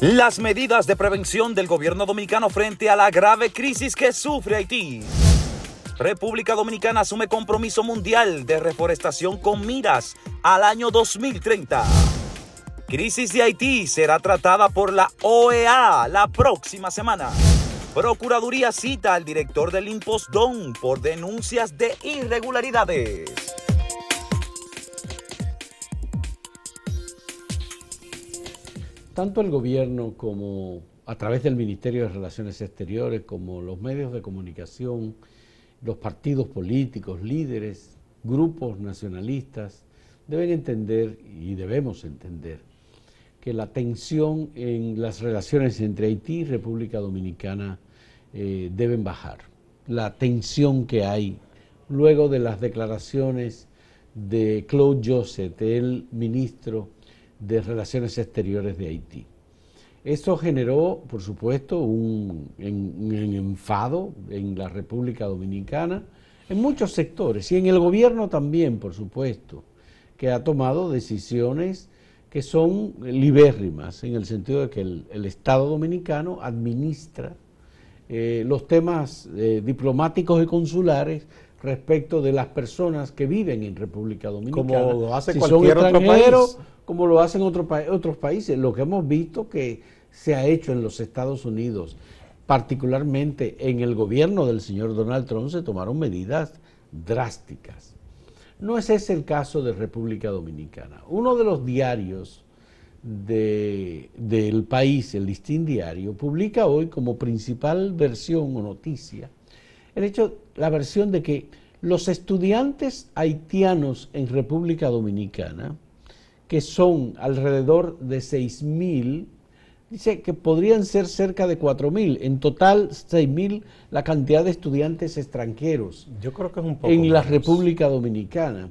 Las medidas de prevención del gobierno dominicano frente a la grave crisis que sufre Haití. República Dominicana asume compromiso mundial de reforestación con miras al año 2030. Crisis de Haití será tratada por la OEA la próxima semana. Procuraduría cita al director del Impostón por denuncias de irregularidades. Tanto el gobierno como a través del Ministerio de Relaciones Exteriores, como los medios de comunicación, los partidos políticos, líderes, grupos nacionalistas, deben entender y debemos entender que la tensión en las relaciones entre Haití y República Dominicana eh, deben bajar. La tensión que hay luego de las declaraciones de Claude Joseph, el ministro de Relaciones Exteriores de Haití. Eso generó, por supuesto, un, enfado en la República Dominicana, en muchos sectores, y en el gobierno también, por supuesto, que ha tomado decisiones que son libérrimas, en el sentido de que el, Estado dominicano administra eh, los temas eh, diplomáticos y consulares respecto de las personas que viven en República Dominicana. Como lo hace cualquier otro país como lo hacen otros otros países. Lo que hemos visto que se ha hecho en los Estados Unidos, particularmente en el gobierno del señor Donald Trump, se tomaron medidas drásticas. No es ese el caso de República Dominicana. Uno de los diarios del país, el Listín Diario, publica hoy como principal versión o noticia el hecho, la versión de que los estudiantes haitianos en República Dominicana que son alrededor de 6.000, dice que podrían ser cerca de 4.000, en total 6.000 la cantidad de estudiantes extranjeros Yo creo que es un poco en la República Dominicana.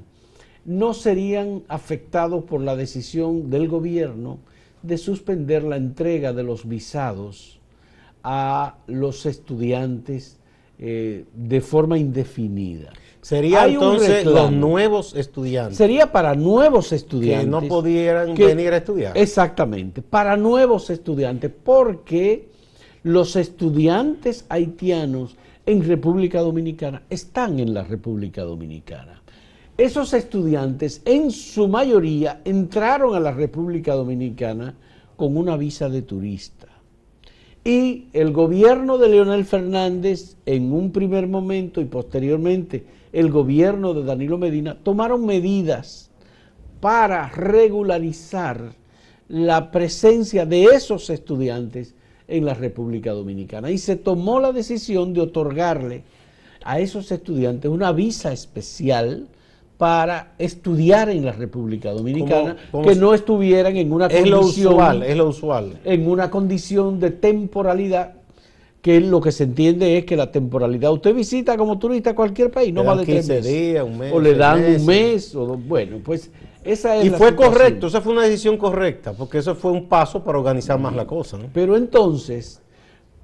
No serían afectados por la decisión del gobierno de suspender la entrega de los visados a los estudiantes eh, de forma indefinida. Sería entonces los nuevos estudiantes. Sería para nuevos estudiantes. Que no pudieran venir a estudiar. Exactamente, para nuevos estudiantes, porque los estudiantes haitianos en República Dominicana están en la República Dominicana. Esos estudiantes en su mayoría entraron a la República Dominicana con una visa de turista. Y el gobierno de Leonel Fernández en un primer momento y posteriormente el gobierno de Danilo Medina tomaron medidas para regularizar la presencia de esos estudiantes en la República Dominicana. Y se tomó la decisión de otorgarle a esos estudiantes una visa especial para estudiar en la República Dominicana, que no estuvieran en una condición, es lo usual. en una condición de temporalidad que lo que se entiende es que la temporalidad, usted visita como turista cualquier país, no más de tres meses. un mes, o le dan un mes, o bueno, pues esa es Y fue correcto, esa fue una decisión correcta, porque eso fue un paso para organizar más la cosa. Pero entonces,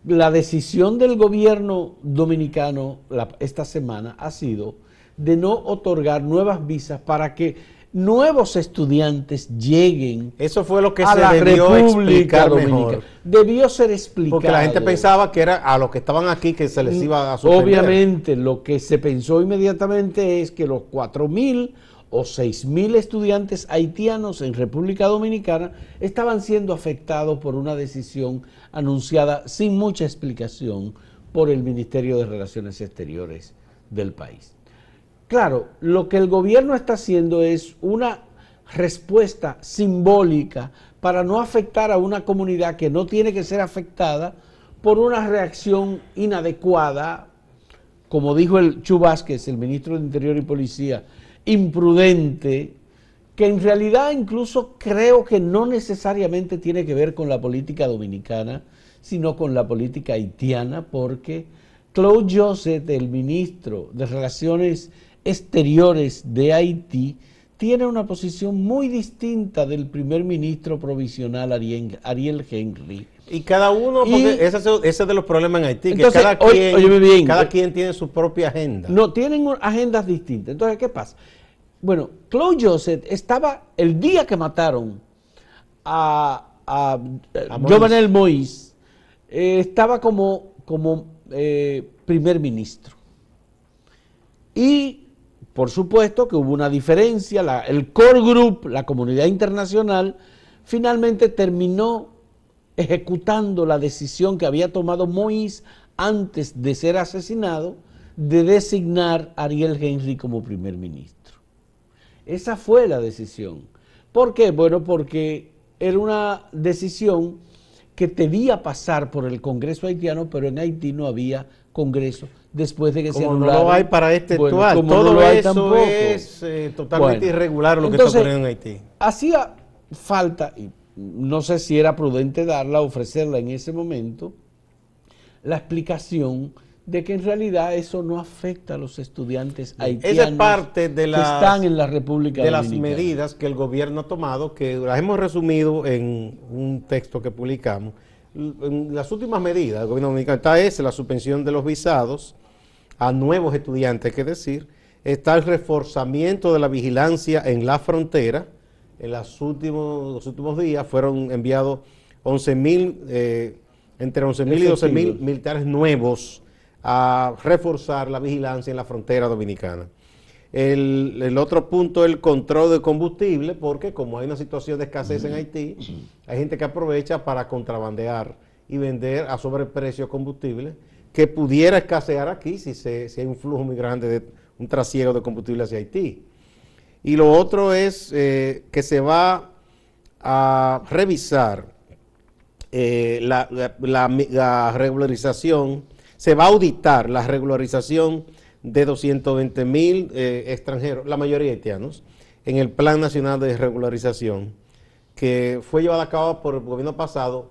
la decisión del gobierno dominicano esta semana ha sido de no otorgar nuevas visas para que nuevos estudiantes lleguen Eso fue lo que se debió explicar mejor. Debió ser explicado. Porque la gente pensaba que era a los que estaban aquí que se les iba a suspender. Obviamente, lo que se pensó inmediatamente es que los cuatro mil o seis mil estudiantes haitianos en República Dominicana estaban siendo afectados por una decisión anunciada sin mucha explicación por el Ministerio de Relaciones Exteriores del país. Claro, lo que el gobierno está haciendo es una respuesta simbólica para no afectar a una comunidad que no tiene que ser afectada por una reacción inadecuada, como dijo el Chu el ministro de Interior y Policía, imprudente, que en realidad incluso creo que no necesariamente tiene que ver con la política dominicana, sino con la política haitiana, porque Claude Joseph, el ministro de Relaciones exteriores de Haití tiene una posición muy distinta del primer ministro provisional Ariel, Henry. Y cada uno, porque ese, es de los problemas en Haití, que cada, quien, cada quien tiene su propia agenda. No, tienen agendas distintas. Entonces, ¿qué pasa? Bueno, Claude Joseph estaba el día que mataron a a, Jovenel Moïse eh, estaba como, como eh, primer ministro. Y por supuesto que hubo una diferencia, el core group, la comunidad internacional, finalmente terminó ejecutando la decisión que había tomado Moïse antes de ser asesinado de designar a Ariel Henry como primer ministro. Esa fue la decisión. ¿Por qué? Bueno, porque era una decisión que debía pasar por el Congreso haitiano, pero en Haití no había Congreso después de que se anulara. no lo hay para este actual, todo eso es eh, totalmente irregular lo que está ocurriendo en Haití. Hacía falta, y no sé si era prudente darla, ofrecerla en ese momento, la explicación de que en realidad eso no afecta a los estudiantes haitianos Esa es parte de las, que están en la República de las medidas que el gobierno ha tomado, que las hemos resumido en un texto que publicamos. Las últimas medidas del gobierno dominicano está esa, la suspensión de los visados a nuevos estudiantes, que decir, está el reforzamiento de la vigilancia en la frontera. En los últimos, los últimos días fueron enviados 11 mil, eh, entre 11 mil y 12 mil militares nuevos a reforzar la vigilancia en la frontera dominicana. El, otro punto es el control de combustible, porque como hay una situación de escasez en Haití, hay gente que aprovecha para contrabandear y vender a sobreprecio combustible que pudiera escasear aquí si, se, hay un flujo muy grande de un trasiego de combustible hacia Haití. Y lo otro es eh, que se va a revisar eh, la regularización se va a auditar la regularización de 220 mil eh, extranjeros, la mayoría haitianos, en el Plan Nacional de Regularización, que fue llevado a cabo por el gobierno pasado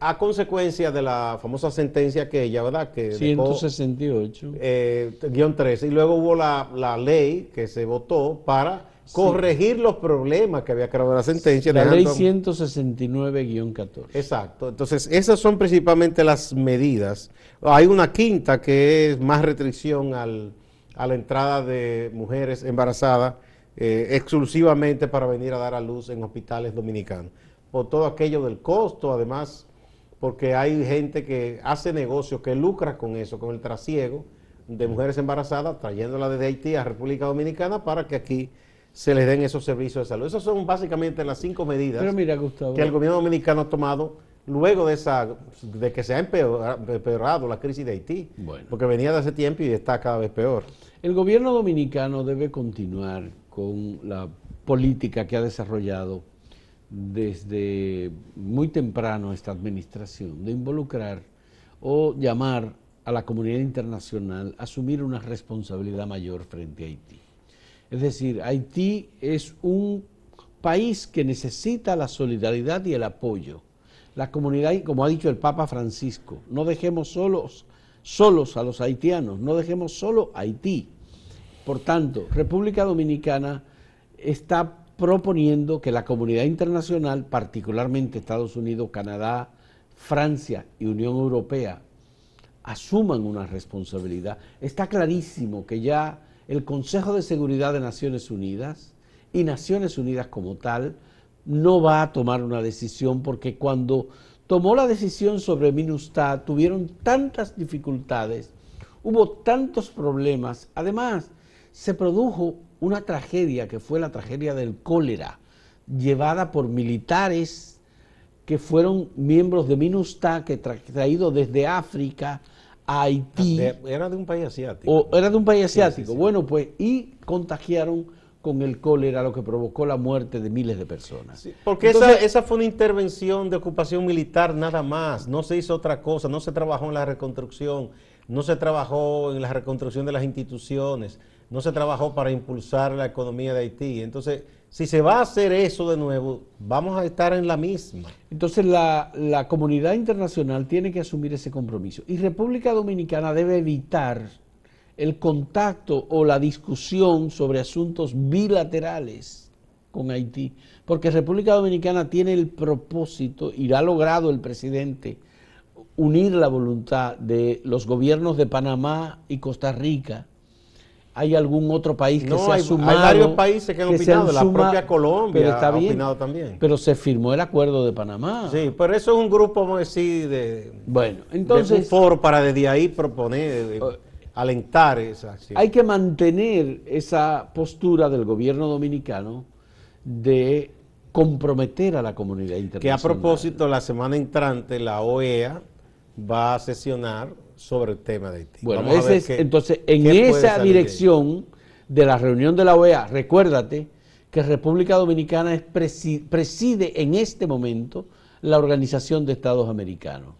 a consecuencia de la famosa sentencia que ella, ¿verdad? Que 168. Eh, guion 13. Y luego hubo la, la ley que se votó para corregir los problemas que había creado la sentencia. La ley 169-14. Exacto. Entonces, esas son principalmente las medidas. Hay una quinta que es más restricción al, a la entrada de mujeres embarazadas eh, exclusivamente para venir a dar a luz en hospitales dominicanos. Por todo aquello del costo, además, porque hay gente que hace negocios, que lucra con eso, con el trasiego de mujeres embarazadas, trayéndolas desde Haití a República Dominicana para que aquí se les den esos servicios de salud. Esas son básicamente las cinco medidas que el gobierno dominicano ha tomado luego de esa de que se ha empeorado, la crisis de Haití, porque venía de hace tiempo y está cada vez peor. El gobierno dominicano debe continuar con la política que ha desarrollado desde muy temprano esta administración, de involucrar o llamar a la comunidad internacional a asumir una responsabilidad mayor frente a Haití. Es decir, Haití es un país que necesita la solidaridad y el apoyo. La comunidad, como ha dicho el Papa Francisco, no dejemos solos, solos a los haitianos, no dejemos solo a Haití. Por tanto, República Dominicana está proponiendo que la comunidad internacional, particularmente Estados Unidos, Canadá, Francia y Unión Europea, asuman una responsabilidad. Está clarísimo que ya el Consejo de Seguridad de Naciones Unidas y Naciones Unidas como tal no va a tomar una decisión porque cuando tomó la decisión sobre MINUSTA tuvieron tantas dificultades, hubo tantos problemas, además se produjo una tragedia que fue la tragedia del cólera, llevada por militares que fueron miembros de MINUSTA, que traído desde África, Haití. era de un país asiático. O era de un país asiático. Bueno, pues, y contagiaron con el cólera, lo que provocó la muerte de miles de personas. porque esa, esa fue una intervención de ocupación militar nada más, no se hizo otra cosa, no se trabajó en la reconstrucción, no se trabajó en la reconstrucción de las instituciones, no se trabajó para impulsar la economía de Haití. Entonces, si se va a hacer eso de nuevo, vamos a estar en la misma. Entonces la, la, comunidad internacional tiene que asumir ese compromiso. Y República Dominicana debe evitar el contacto o la discusión sobre asuntos bilaterales con Haití, porque República Dominicana tiene el propósito, y ha logrado el presidente, unir la voluntad de los gobiernos de Panamá y Costa Rica hay algún otro país que No, se ha hay, sumado. hay varios países que han opinado, la suma- propia Colombia pero está ha bien, opinado también. Pero se firmó el acuerdo de Panamá. sí, pero eso es un grupo, vamos a decir, de, Bueno, de un entonces foro para desde ahí proponer, eh, Oh. alentar esa acción. hay que mantener esa postura del gobierno dominicano de comprometer a la comunidad Que internacional. a propósito, la semana entrante la OEA va a sesionar sobre el tema de Haití. Bueno, ese es- qué- entonces, en esa de dirección de la reunión de la OEA, recuérdate que República Dominicana es presi- preside en este momento la Organización de Estados Americanos.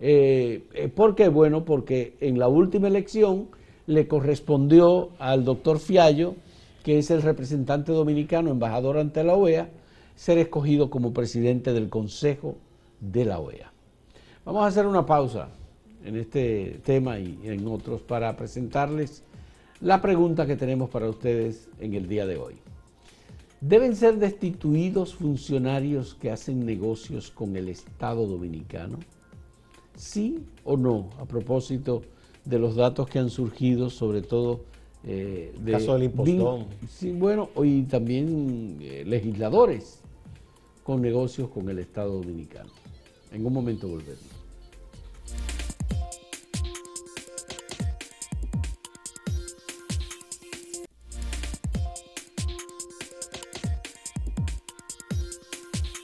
Eh, eh, ¿Por qué? Bueno, porque en la última elección le correspondió al doctor Fiallo, que es el representante dominicano, embajador ante la OEA, ser escogido como presidente del Consejo de la OEA. Vamos a hacer una pausa en este tema y en otros para presentarles la pregunta que tenemos para ustedes en el día de hoy. ¿Deben ser destituidos funcionarios que hacen negocios con el Estado dominicano? ¿Sí o no? A propósito de los datos que han surgido, sobre todo eh, de... caso del impostón. Sí, bueno, y también eh, legisladores con negocios con el Estado dominicano. En un momento volvemos.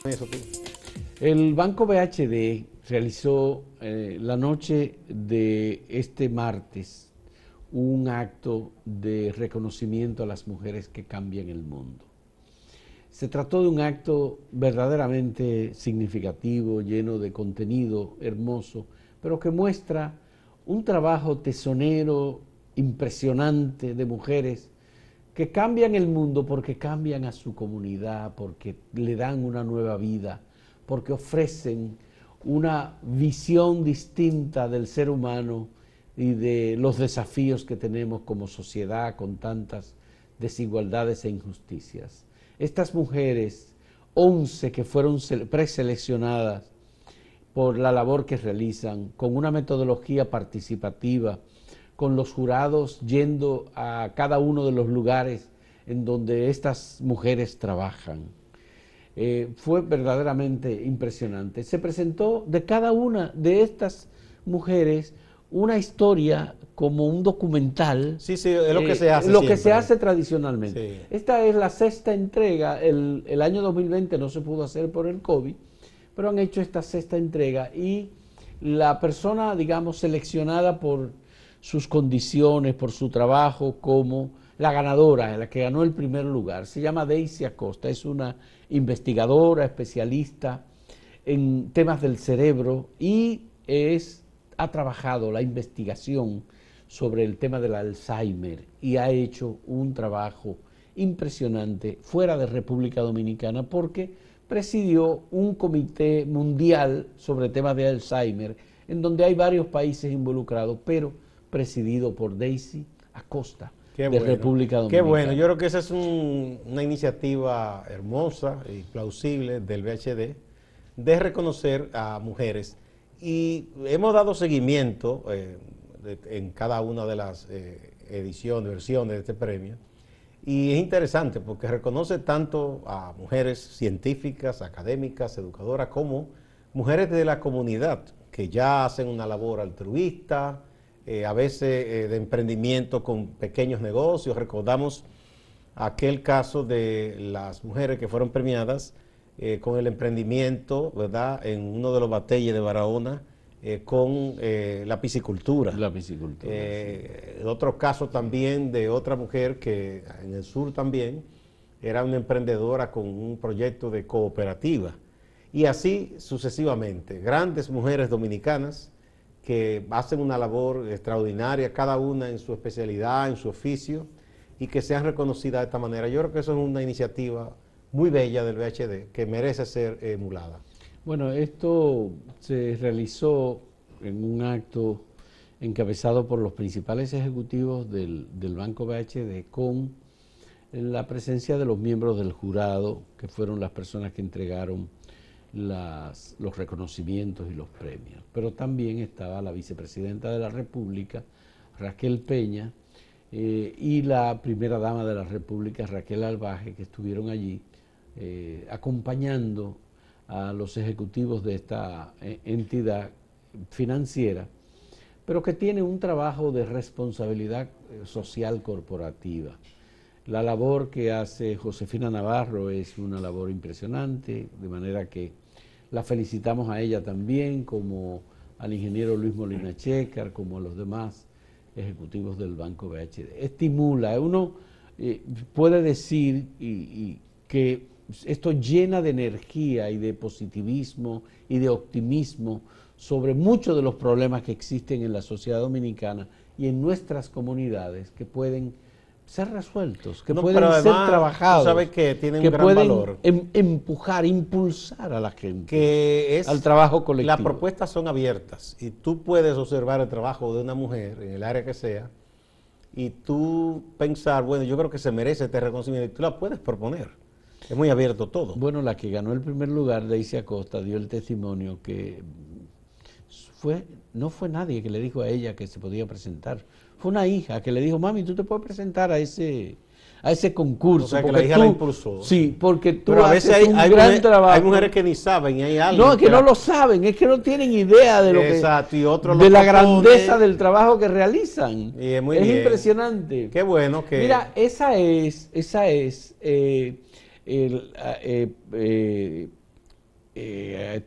Tú. El Banco BHD realizó eh, la noche de este martes un acto de reconocimiento a las mujeres que cambian el mundo. Se trató de un acto verdaderamente significativo, lleno de contenido hermoso, pero que muestra un trabajo tesonero, impresionante de mujeres que cambian el mundo porque cambian a su comunidad, porque le dan una nueva vida, porque ofrecen una visión distinta del ser humano y de los desafíos que tenemos como sociedad con tantas desigualdades e injusticias. Estas mujeres, 11 que fueron sele- preseleccionadas por la labor que realizan, con una metodología participativa, con los jurados yendo a cada uno de los lugares en donde estas mujeres trabajan. Eh, fue verdaderamente impresionante. Se presentó de cada una de estas mujeres una historia como un documental. Sí, sí, es lo que eh, se hace. Lo que se siempre. hace tradicionalmente. Sí. Esta es la sexta entrega. El, el año 2020 no se pudo hacer por el COVID, pero han hecho esta sexta entrega y la persona, digamos, seleccionada por sus condiciones, por su trabajo como la ganadora, la que ganó el primer lugar, se llama Daisy Acosta, es una investigadora, especialista en temas del cerebro y es, ha trabajado la investigación sobre el tema del Alzheimer y ha hecho un trabajo impresionante fuera de República Dominicana porque presidió un comité mundial sobre temas de Alzheimer en donde hay varios países involucrados, pero presidido por Daisy Acosta Qué de bueno. República Qué Dominicana. bueno, yo creo que esa es un- una iniciativa hermosa y plausible del VHD de reconocer a mujeres y hemos dado seguimiento eh, de- en cada una de las eh, ediciones, versiones de este premio y es interesante porque reconoce tanto a mujeres científicas, académicas, educadoras como mujeres de la comunidad que ya hacen una labor altruista, eh, a veces eh, de emprendimiento con pequeños negocios. Recordamos aquel caso de las mujeres que fueron premiadas eh, con el emprendimiento, ¿verdad?, en uno de los batalles de Barahona con la piscicultura. La piscicultura. Otro caso también de otra mujer que en el sur también era una emprendedora con un proyecto de cooperativa. Y así sucesivamente. Grandes mujeres dominicanas que hacen una labor extraordinaria, cada una en su especialidad, en su oficio, y que sean reconocidas de esta manera. Yo creo que eso es una iniciativa muy bella del VHD que merece ser emulada. Bueno, esto se realizó en un acto encabezado por los principales ejecutivos del, del Banco BHD con la presencia de los miembros del jurado, que fueron las personas que entregaron los reconocimientos y los premios. Pero también estaba la vicepresidenta de la República, Raquel Peña, eh, y la primera dama de la República, Raquel Albaje, que estuvieron allí eh, acompañando a los ejecutivos de esta eh, entidad financiera, pero que tiene un trabajo de responsabilidad social corporativa. La labor que hace Josefina Navarro es una labor impresionante, de manera que la felicitamos a ella también, como al ingeniero Luis Molina Checar, como a los demás ejecutivos del Banco BHD. Estimula, uno eh, puede decir y, que esto llena de energía y de positivismo y de optimismo sobre muchos de los problemas que existen en la sociedad dominicana y en nuestras comunidades que pueden ser resueltos, que pueden ser trabajados, que, tienen un gran pueden valor. Em, empujar, impulsar a la gente que es, al trabajo colectivo. Las propuestas son abiertas y tú puedes observar el trabajo de una mujer en el área que sea y tú pensar, bueno, yo creo que se merece este reconocimiento y tú la puedes proponer. Es muy abierto todo. Bueno, la que ganó el primer lugar, Daisy Acosta, dio el testimonio que fue, no fue nadie que le dijo a ella que se podía presentar fue una hija que le dijo, mami, tú te puedes presentar a ese a ese concurso. O sea, que la hija la impulsó. Sí, porque tú Pero a veces hay, un gran trabajo. Hay mujeres que ni saben y hay algo. No, es que, no lo saben, es que no tienen idea de lo Exacto, y otro de la grandeza del trabajo que realizan. Y es muy es impresionante. Qué bueno que Mira, esa es esa es eh, el, eh, eh, eh,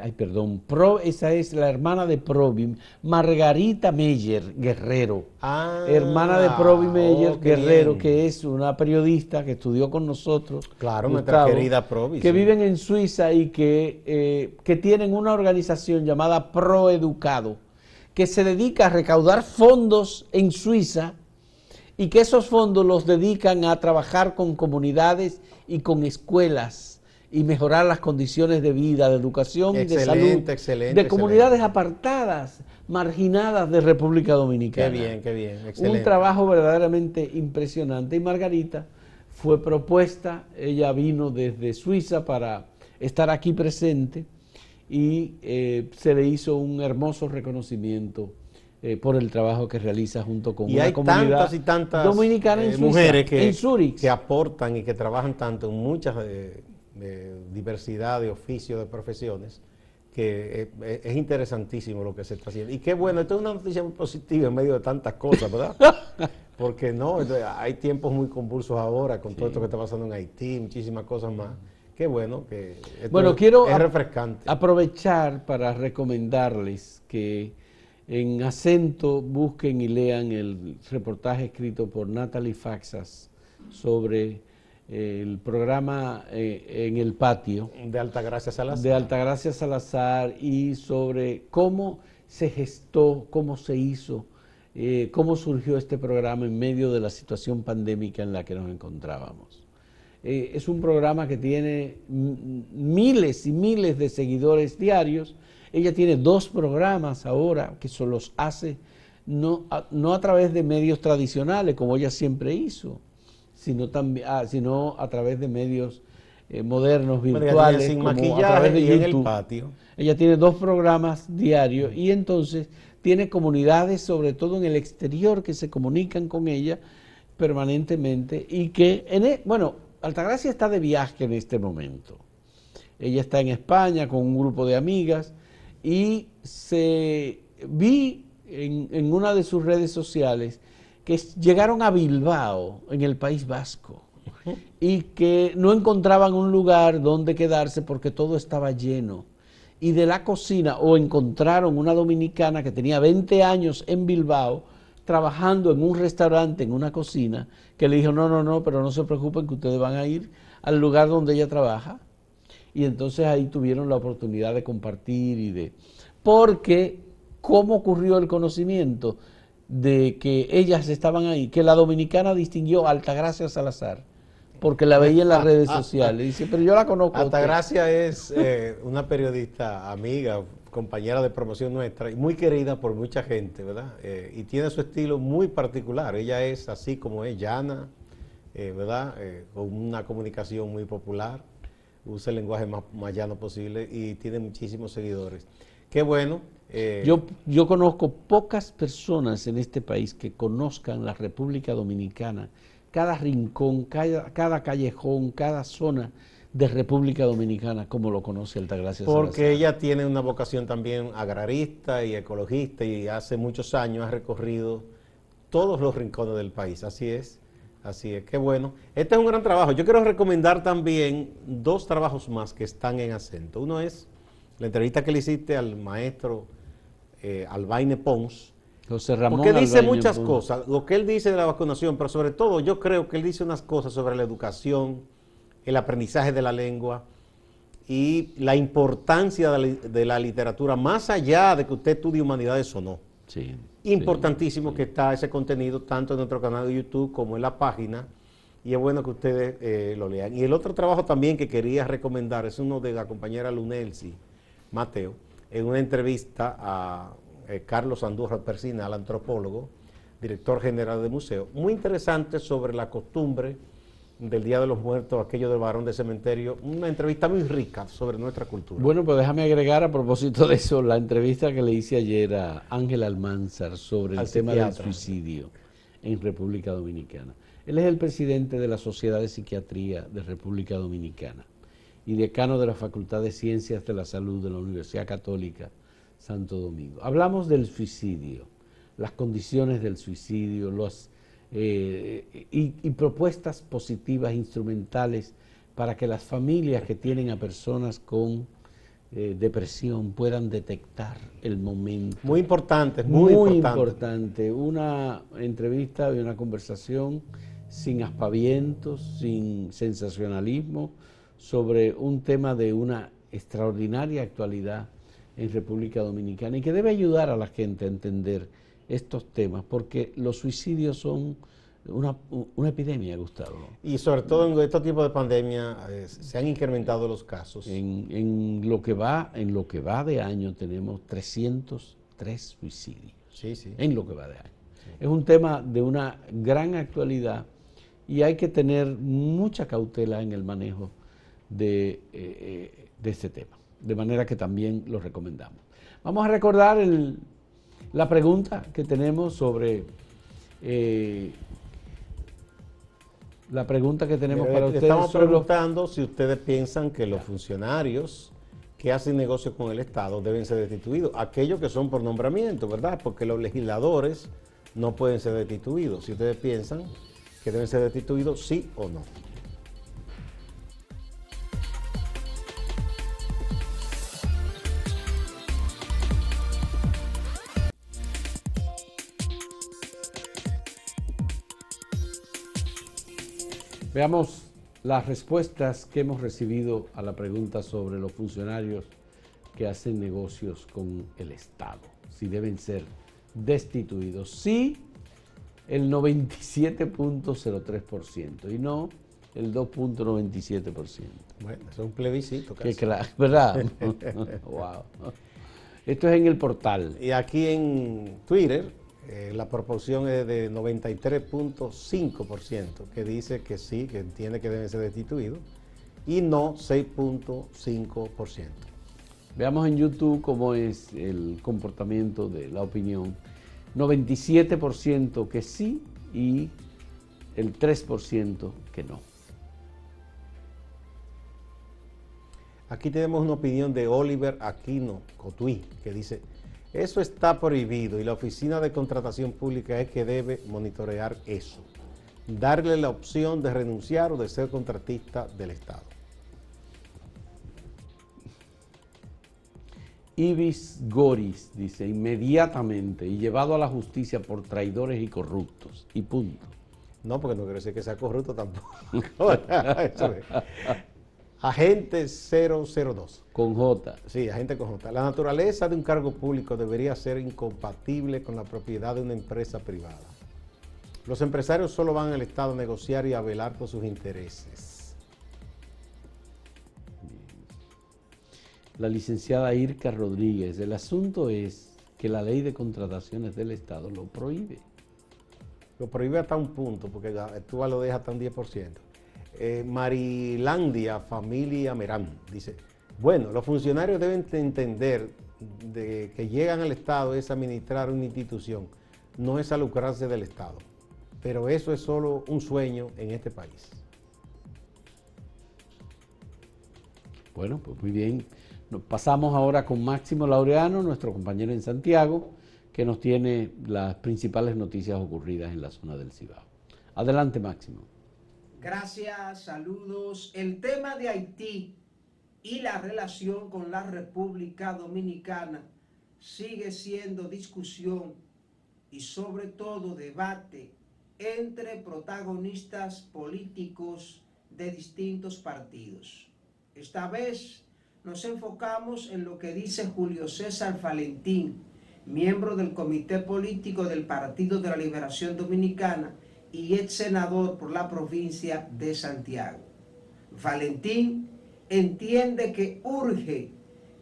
ay, perdón, Pro, esa es la hermana de Provi, Margarita Meyer Guerrero, ah, hermana de Provi Meyer oh, Guerrero, que es una periodista que estudió con nosotros. Claro, nuestra querida Provi. Que viven en Suiza y que, eh, que tienen una organización llamada Proeducado, que se dedica a recaudar fondos en Suiza y que esos fondos los dedican a trabajar con comunidades y con escuelas y mejorar las condiciones de vida, de educación y de salud de comunidades apartadas, marginadas de República Dominicana. Qué bien, qué bien, excelente. Un trabajo verdaderamente impresionante. Y Margarita fue propuesta, ella vino desde Suiza para estar aquí presente y eh, se le hizo un hermoso reconocimiento eh, por el trabajo que realiza junto con y una hay comunidad tantas y tantas dominicana en eh, mujeres que, que aportan y que trabajan tanto en muchas de diversidad de oficios, de profesiones, que es, interesantísimo lo que se está haciendo. Y qué bueno, esto es una noticia muy positiva en medio de tantas cosas, ¿verdad? Porque no, hay tiempos muy convulsos ahora con todo esto que está pasando en Haití, muchísimas cosas más. Qué bueno que bueno, quiero es refrescante. aprovechar para recomendarles que en acento busquen y lean el reportaje escrito por Natalie Faxas sobre el programa eh, en el patio. De Altagracia Salazar. De Altagracia Salazar y sobre cómo se gestó, cómo se hizo, eh, cómo surgió este programa en medio de la situación pandémica en la que nos encontrábamos. Eh, es un programa que tiene miles y miles de seguidores diarios. Ella tiene dos programas ahora que se los hace no no a través de medios tradicionales como ella siempre hizo, sino, también, ah, sino a través de medios eh, modernos, virtuales, sin como a través de YouTube. En el patio. Ella tiene dos programas diarios y entonces tiene comunidades, sobre todo en el exterior, que se comunican con ella permanentemente y que, en e, bueno, Altagracia está de viaje en este momento. Ella está en España con un grupo de amigas y se vi en, en una de sus redes sociales que llegaron a Bilbao, en el País Vasco, y que no encontraban un lugar donde quedarse porque todo estaba lleno. Y de la cocina, o encontraron una dominicana que tenía 20 años en Bilbao, trabajando en un restaurante, en una cocina, que le dijo, no, no, no, pero no se preocupen que ustedes van a ir al lugar donde ella trabaja. Y entonces ahí tuvieron la oportunidad de compartir y de... Porque, ¿cómo ocurrió el conocimiento? De que ellas estaban ahí, que la dominicana distinguió a Altagracia Salazar, porque la veía en las redes sociales. Dice, pero yo la conozco. Altagracia es eh, una periodista amiga, compañera de promoción nuestra y muy querida por mucha gente, ¿verdad? Eh, y tiene su estilo muy particular. Ella es así como es, llana, eh, ¿verdad? con una comunicación muy popular, usa el lenguaje más, más llano posible y tiene muchísimos seguidores. Qué bueno. Eh, yo, yo conozco pocas personas en este país que conozcan la República Dominicana, cada rincón, cada, cada callejón, cada zona de República Dominicana como lo conoce Altagracia Porque ella tiene una vocación también agrarista y ecologista y hace muchos años ha recorrido todos los rincones del país, así es. Así es, qué bueno. Este es un gran trabajo. Yo quiero recomendar también dos trabajos más que están en acento. Uno es la entrevista que le hiciste al maestro eh, Albaine Pons. José Ramón porque dice muchas cosas, lo que él dice de la vacunación, pero sobre todo yo creo que él dice unas cosas sobre la educación, el aprendizaje de la lengua y la importancia de la, literatura, más allá de que usted estudie humanidades o no. Sí, Importantísimo que está ese contenido tanto en nuestro canal de YouTube como en la página y es bueno que ustedes eh, lo lean. Y el otro trabajo también que quería recomendar es uno de la compañera Lunelsi Mateo, en una entrevista a eh, Carlos Andújar Persina, al antropólogo, director general del museo, muy interesante sobre la costumbre del Día de los Muertos, aquello del varón de cementerio, una entrevista muy rica sobre nuestra cultura. Bueno, pues déjame agregar a propósito de eso la entrevista que le hice ayer a Ángel Almanzar sobre el tema del suicidio en República Dominicana. Él es el presidente de la Sociedad de Psiquiatría de República Dominicana y decano de la Facultad de Ciencias de la Salud de la Universidad Católica Santo Domingo. Hablamos del suicidio, las condiciones del suicidio, los eh, y, propuestas positivas, instrumentales, para que las familias que tienen a personas con eh, depresión puedan detectar el momento. Muy importante, muy, muy importante. Una entrevista y una conversación sin aspavientos, sin sensacionalismo, sobre un tema de una extraordinaria actualidad en República Dominicana y que debe ayudar a la gente a entender estos temas, porque los suicidios son una, epidemia, Gustavo. Y sobre todo en estos tipos de pandemia eh, se han incrementado los casos. En, lo que va, en lo que va de año tenemos 303 suicidios. Sí, sí. En lo que va de año. Es un tema de una gran actualidad y hay que tener mucha cautela en el manejo de, eh, eh, de este tema. De manera que también lo recomendamos. Vamos a recordar el, la pregunta que tenemos sobre eh, la pregunta que tenemos para ustedes. Estamos preguntando si ustedes piensan que los funcionarios que hacen negocios con el Estado deben ser destituidos. Aquellos que son por nombramiento, ¿verdad? Porque los legisladores no pueden ser destituidos. Si ustedes piensan que deben ser destituidos, sí o no. Veamos las respuestas que hemos recibido a la pregunta sobre los funcionarios que hacen negocios con el Estado, si deben ser destituidos. Sí, el 97.03% y no el 2.97%. Bueno, es un plebiscito. Casi. ¿Verdad? wow. Esto es en el portal. Y aquí en Twitter eh, la proporción es de 93.5%, que dice que sí, que entiende que deben ser destituidos, y no 6.5%. Veamos en YouTube cómo es el comportamiento de la opinión. 97% que sí y el 3% que no. Aquí tenemos una opinión de Oliver Aquino Cotuí, que dice, eso está prohibido y la Oficina de Contratación Pública es que debe monitorear eso. Darle la opción de renunciar o de ser contratista del Estado. Ibis Goris dice inmediatamente y llevado a la justicia por traidores y corruptos. Y punto. No, porque no quiere decir que sea corrupto tampoco. Agente 002. Con J. Sí, agente con J. La naturaleza de un cargo público debería ser incompatible con la propiedad de una empresa privada. Los empresarios solo van al Estado a negociar y a velar por sus intereses. La licenciada Irka Rodríguez, el asunto es que la ley de contrataciones del Estado lo prohíbe. Lo prohíbe hasta un punto, porque tú lo dejas hasta un 10%. Eh, Marilandia, familia Merán, dice, bueno, los funcionarios deben entender de que llegan al Estado es administrar una institución, no es a lucrarse del Estado. Pero eso es solo un sueño en este país. Bueno, pues muy bien. Pasamos ahora con Máximo Laureano, nuestro compañero en Santiago, que nos tiene las principales noticias ocurridas en la zona del Cibao. Adelante, Máximo. Gracias, saludos. El tema de Haití y la relación con la República Dominicana sigue siendo discusión y sobre todo debate entre protagonistas políticos de distintos partidos. Esta vez nos enfocamos en lo que dice Julio César Valentín, miembro del Comité Político del Partido de la Liberación Dominicana y ex senador por la provincia de Santiago. Valentín entiende que urge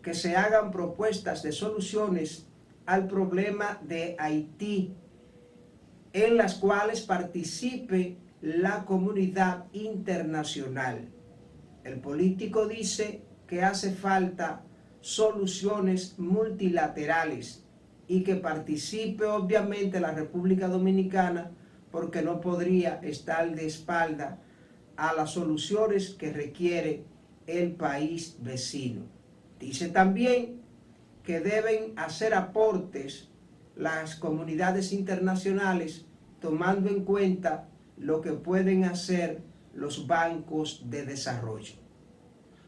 que se hagan propuestas de soluciones al problema de Haití, en las cuales participe la comunidad internacional. El político dice que hace falta soluciones multilaterales y que participe obviamente la República Dominicana porque no podría estar de espalda a las soluciones que requiere el país vecino. Dice también que deben hacer aportes las comunidades internacionales tomando en cuenta lo que pueden hacer los bancos de desarrollo.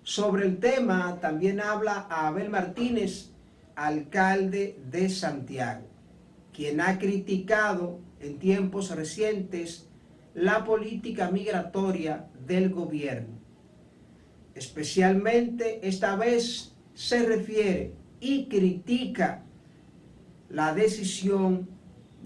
Sobre el tema también habla Abel Martínez, alcalde de Santiago, quien ha criticado en tiempos recientes la política migratoria del gobierno. Especialmente esta vez se refiere y critica la decisión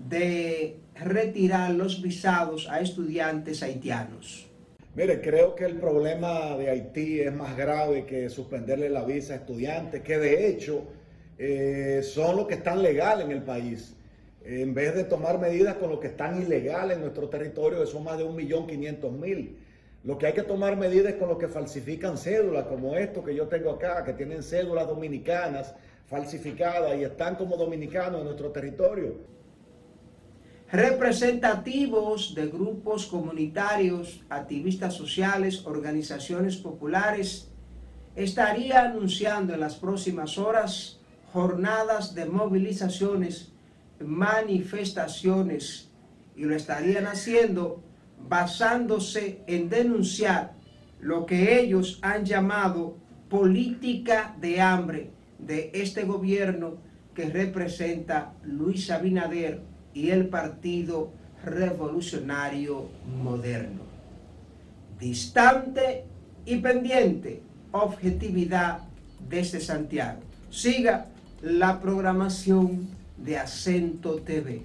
de retirar los visados a estudiantes haitianos. Mire, creo que el problema de Haití es más grave que suspenderle la visa a estudiantes, que de hecho eh, son los que están legales en el país. En vez de tomar medidas con los que están ilegales en nuestro territorio, que son más de 1.500.000. Lo que hay que tomar medidas con los que falsifican cédulas, como esto que yo tengo acá, que tienen cédulas dominicanas falsificadas y están como dominicanos en nuestro territorio representativos de grupos comunitarios, activistas sociales, organizaciones populares, estaría anunciando en las próximas horas jornadas de movilizaciones, manifestaciones, y lo estarían haciendo basándose en denunciar lo que ellos han llamado política de hambre de este gobierno que representa Luis Abinader y el Partido Revolucionario Moderno. Distante y pendiente, objetividad desde Santiago. Siga la programación de Acento TV.